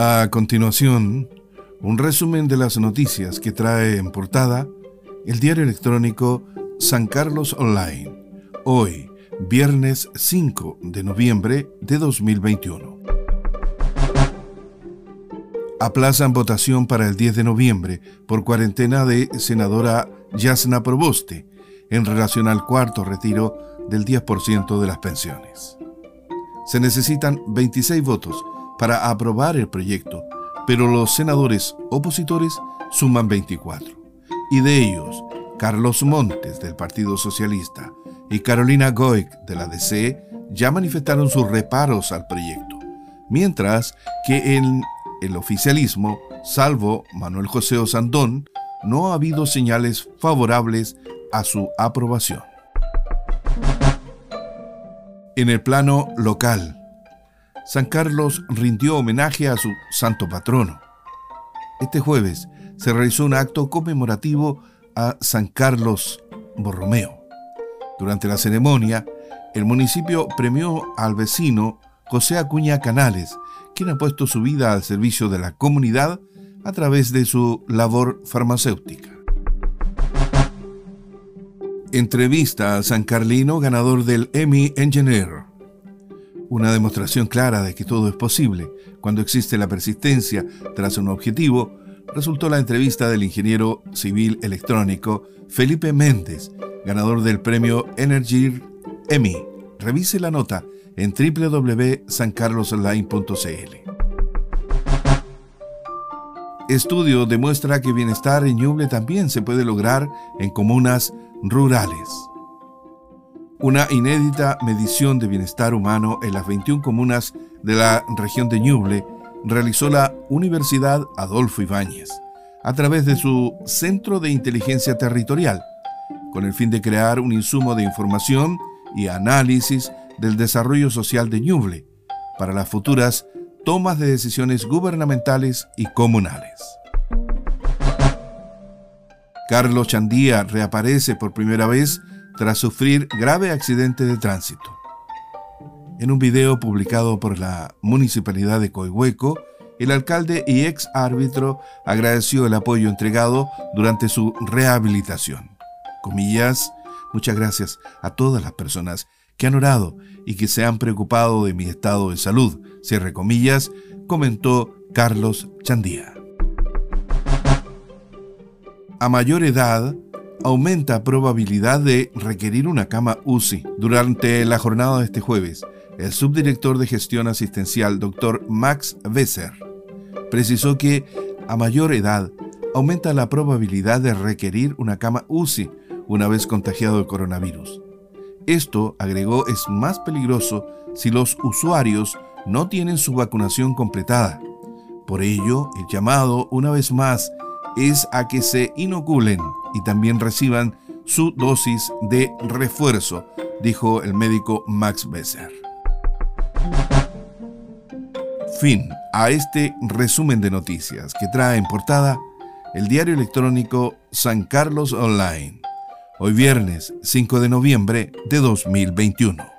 A continuación, un resumen de las noticias que trae en portada el diario electrónico San Carlos Online, hoy, viernes 5 de noviembre de 2021. Aplazan votación para el 10 de noviembre por cuarentena de senadora Yasna Proboste en relación al cuarto retiro del 10% de las pensiones. Se necesitan 26 votos para aprobar el proyecto, pero los senadores opositores suman 24. Y de ellos, Carlos Montes del Partido Socialista y Carolina Goic de la DC ya manifestaron sus reparos al proyecto, mientras que en el oficialismo, salvo Manuel José Osandón, no ha habido señales favorables a su aprobación. En el plano local, San Carlos rindió homenaje a su santo patrono. Este jueves se realizó un acto conmemorativo a San Carlos Borromeo. Durante la ceremonia, el municipio premió al vecino José Acuña Canales, quien ha puesto su vida al servicio de la comunidad a través de su labor farmacéutica. Entrevista a San Carlino, ganador del Emmy Engineer. Una demostración clara de que todo es posible cuando existe la persistencia tras un objetivo resultó la entrevista del ingeniero civil electrónico Felipe Méndez, ganador del premio Energy Emmy. Revise la nota en www.sancarlosonline.cl. Estudio demuestra que bienestar en Ñuble también se puede lograr en comunas rurales. Una inédita medición de bienestar humano en las 21 comunas de la región de Ñuble realizó la Universidad Adolfo Ibáñez a través de su Centro de Inteligencia Territorial, con el fin de crear un insumo de información y análisis del desarrollo social de Ñuble para las futuras tomas de decisiones gubernamentales y comunales. Carlos Chandía reaparece por primera vez tras sufrir grave accidente de tránsito. En un video publicado por la Municipalidad de Coihueco, el alcalde y ex árbitro agradeció el apoyo entregado durante su rehabilitación. Comillas, muchas gracias a todas las personas que han orado y que se han preocupado de mi estado de salud, cierre comillas, comentó Carlos Chandía. A mayor edad, aumenta probabilidad de requerir una cama UCI. Durante la jornada de este jueves, el subdirector de gestión asistencial, Dr. Max Besser, precisó que a mayor edad aumenta la probabilidad de requerir una cama UCI una vez contagiado el coronavirus. Esto, agregó, es más peligroso si los usuarios no tienen su vacunación completada. Por ello, el llamado, una vez más, es a que se inoculen y también reciban su dosis de refuerzo, dijo el médico Max Besser. Fin a este resumen de noticias que trae en portada el diario electrónico San Carlos Online, hoy viernes 5 de noviembre de 2021.